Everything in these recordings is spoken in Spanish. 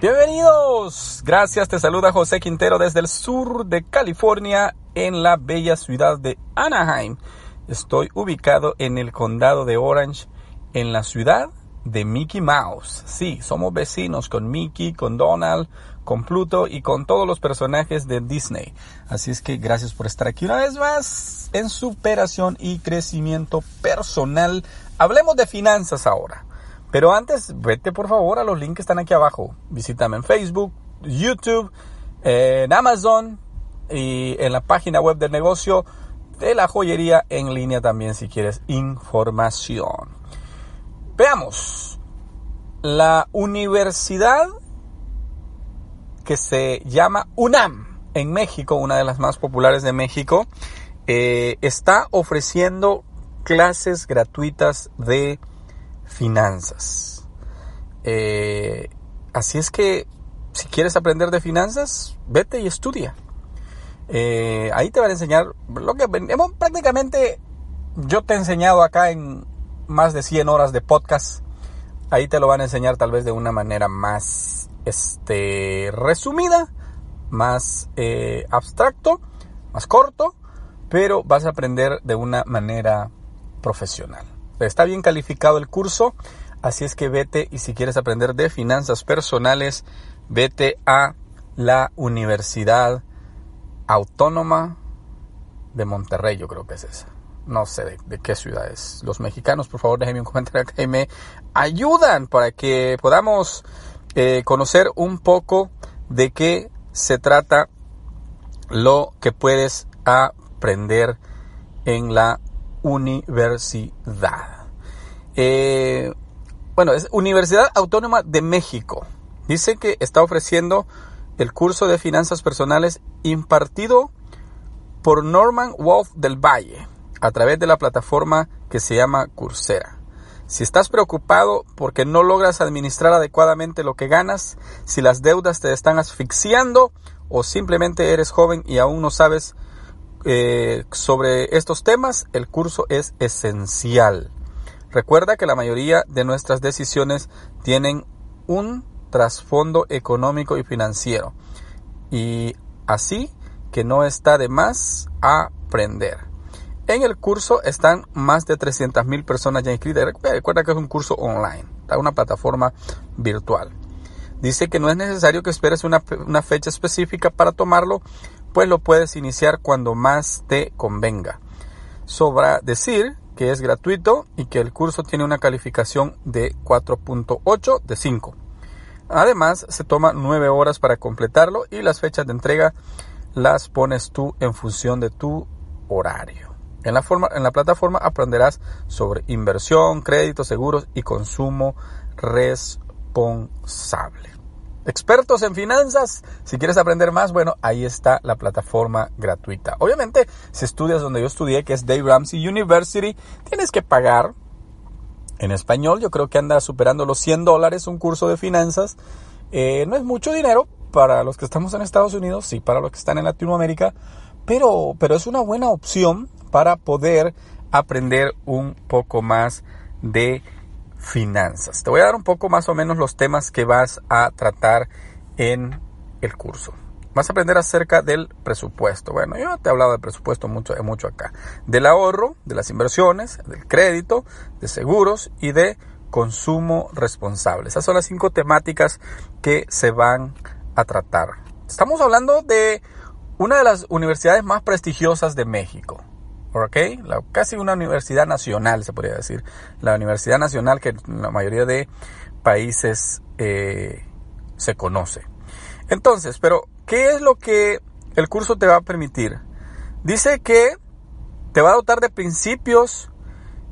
Bienvenidos. Gracias, te saluda José Quintero desde el sur de California en la bella ciudad de Anaheim. Estoy ubicado en el condado de Orange, en la ciudad de Mickey Mouse. Sí, somos vecinos con Mickey, con Donald, con Pluto y con todos los personajes de Disney. Así es que gracias por estar aquí una vez más en superación y crecimiento personal. Hablemos de finanzas ahora. Pero antes, vete por favor a los links que están aquí abajo. Visítame en Facebook, YouTube, en Amazon y en la página web del negocio de la joyería en línea también si quieres información. Veamos. La universidad que se llama UNAM en México, una de las más populares de México, eh, está ofreciendo clases gratuitas de finanzas. Eh, así es que si quieres aprender de finanzas, vete y estudia. Eh, ahí te van a enseñar lo que hemos prácticamente yo te he enseñado acá en más de 100 horas de podcast. Ahí te lo van a enseñar tal vez de una manera más este, resumida, más eh, abstracto, más corto, pero vas a aprender de una manera profesional. Está bien calificado el curso, así es que vete y si quieres aprender de finanzas personales, vete a la Universidad Autónoma de Monterrey, yo creo que es esa. No sé de, qué ciudad es. Los mexicanos, por favor, déjenme un comentario acá y me ayudan para que podamos eh, conocer un poco de qué se trata lo que puedes aprender en la universidad. Eh, bueno, es Universidad Autónoma de México. Dice que está ofreciendo el curso de finanzas personales impartido por Norman Wolf del Valle a través de la plataforma que se llama Coursera. Si estás preocupado porque no logras administrar adecuadamente lo que ganas, si las deudas te están asfixiando o simplemente eres joven y aún no sabes eh, sobre estos temas, el curso es esencial. Recuerda que la mayoría de nuestras decisiones tienen un trasfondo económico y financiero. Y así que no está de más aprender. En el curso están más de 300.000 personas ya inscritas. Recuerda que es un curso online, está una plataforma virtual. Dice que no es necesario que esperes una, una fecha específica para tomarlo, pues lo puedes iniciar cuando más te convenga. Sobra decir que es gratuito y que el curso tiene una calificación de 4.8 de 5. Además, se toma 9 horas para completarlo y las fechas de entrega las pones tú en función de tu horario. En la, forma, en la plataforma aprenderás sobre inversión, créditos, seguros y consumo responsable expertos en finanzas. Si quieres aprender más, bueno, ahí está la plataforma gratuita. Obviamente, si estudias donde yo estudié, que es Dave Ramsey University, tienes que pagar. En español, yo creo que anda superando los 100 dólares un curso de finanzas. Eh, no es mucho dinero para los que estamos en Estados Unidos, sí, para los que están en Latinoamérica, pero, pero es una buena opción para poder aprender un poco más de finanzas. Te voy a dar un poco más o menos los temas que vas a tratar en el curso. Vas a aprender acerca del presupuesto. Bueno, yo te he hablado del presupuesto mucho, mucho acá. Del ahorro, de las inversiones, del crédito, de seguros y de consumo responsable. Esas son las cinco temáticas que se van a tratar. Estamos hablando de una de las universidades más prestigiosas de México. La, casi una universidad nacional, se podría decir. La universidad nacional que en la mayoría de países eh, se conoce. Entonces, pero, ¿qué es lo que el curso te va a permitir? Dice que te va a dotar de principios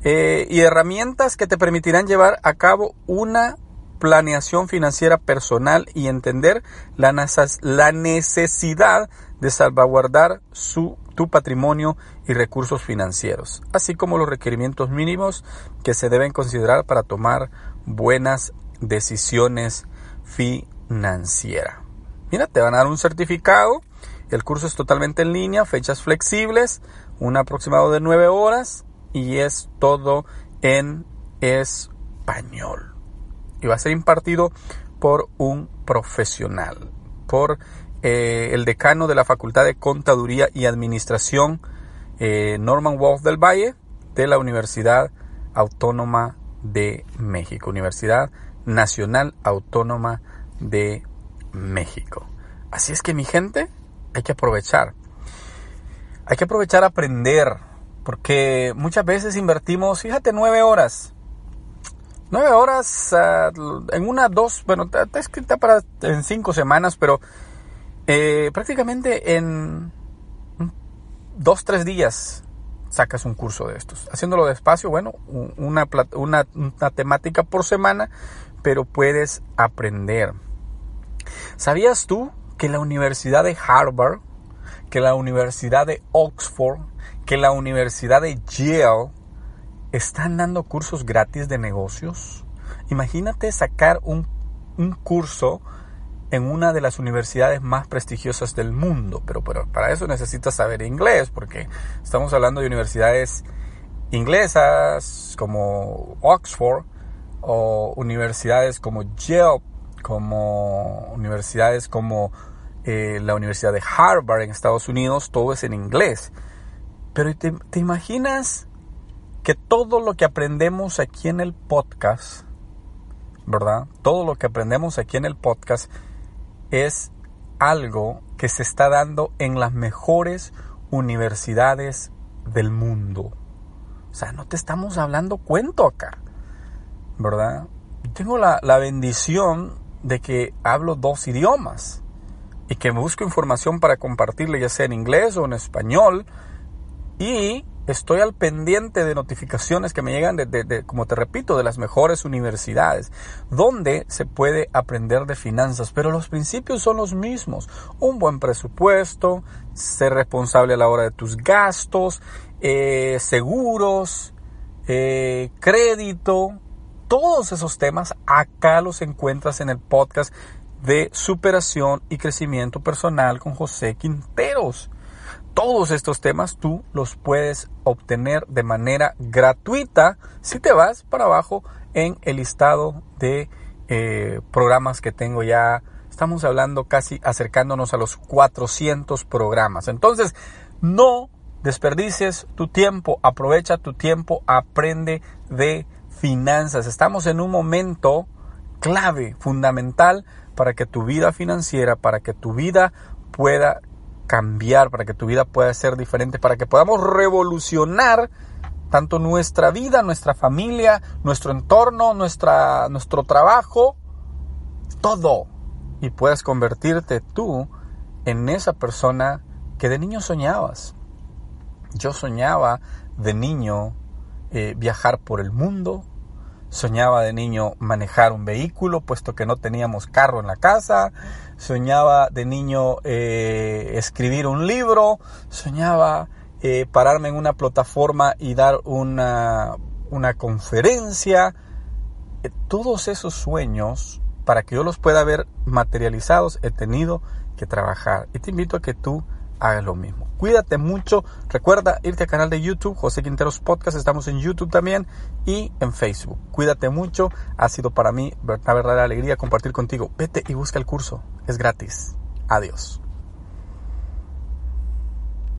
eh, y herramientas que te permitirán llevar a cabo una planeación financiera personal y entender la, la necesidad de salvaguardar su, tu patrimonio y recursos financieros, así como los requerimientos mínimos que se deben considerar para tomar buenas decisiones financieras. Mira, te van a dar un certificado, el curso es totalmente en línea, fechas flexibles, un aproximado de nueve horas y es todo en español. Y va a ser impartido por un profesional, por eh, el decano de la Facultad de Contaduría y Administración, eh, Norman Wolf del Valle, de la Universidad Autónoma de México, Universidad Nacional Autónoma de México. Así es que mi gente, hay que aprovechar. Hay que aprovechar aprender, porque muchas veces invertimos, fíjate, nueve horas. Nueve horas ah, en una, dos, bueno, está escrita para en cinco semanas, pero eh, prácticamente en dos, tres días sacas un curso de estos. Haciéndolo despacio, bueno, una, una, una temática por semana, pero puedes aprender. ¿Sabías tú que la Universidad de Harvard, que la Universidad de Oxford, que la Universidad de Yale están dando cursos gratis de negocios? Imagínate sacar un, un curso en una de las universidades más prestigiosas del mundo, pero, para eso necesitas saber inglés, porque estamos hablando de universidades inglesas como Oxford o universidades como Yale, como universidades como eh, la Universidad de Harvard en Estados Unidos, todo es en inglés. Pero ¿te, ¿te imaginas que todo lo que aprendemos aquí en el podcast, ¿verdad? Todo lo que aprendemos aquí en el podcast es algo que se está dando en las mejores universidades del mundo. O sea, no te estamos hablando cuento acá, ¿verdad? Tengo la, la bendición de que hablo dos idiomas y que busco información para compartirle ya sea en inglés o en español y estoy al pendiente de notificaciones que me llegan de, como te repito, de las mejores universidades, donde se puede aprender de finanzas, pero los principios son los mismos. Un buen presupuesto, ser responsable a la hora de tus gastos, eh, seguros, eh, crédito, todos esos temas acá los encuentras en el podcast de superación y crecimiento personal con José Quinteros todos estos temas tú los puedes obtener de manera gratuita si te vas para abajo en el listado de eh, programas que tengo ya. Estamos hablando casi acercándonos a los 400 programas. Entonces, no desperdicies tu tiempo, aprovecha tu tiempo, aprende de finanzas. Estamos en un momento clave, fundamental para que tu vida financiera, para que tu vida pueda cambiar, para que tu vida pueda ser diferente, para que podamos revolucionar tanto nuestra vida, nuestra familia, nuestro entorno, nuestra, nuestro trabajo, todo. Y puedas convertirte tú en esa persona que de niño soñabas. Yo soñaba de niño eh, viajar por el mundo, Soñaba de niño manejar un vehículo, puesto que no teníamos carro en la casa. Soñaba de niño eh, escribir un libro. Soñaba eh, pararme en una plataforma y dar una, una conferencia. Eh, todos esos sueños, para que yo los pueda ver materializados, he tenido que trabajar. Y te invito a que tú hagas lo mismo. Cuídate mucho. Recuerda irte al canal de YouTube, José Quinteros Podcast. Estamos en YouTube también y en Facebook. Cuídate mucho. Ha sido para mí una verdadera alegría compartir contigo. Vete y busca el curso. Es gratis. Adiós.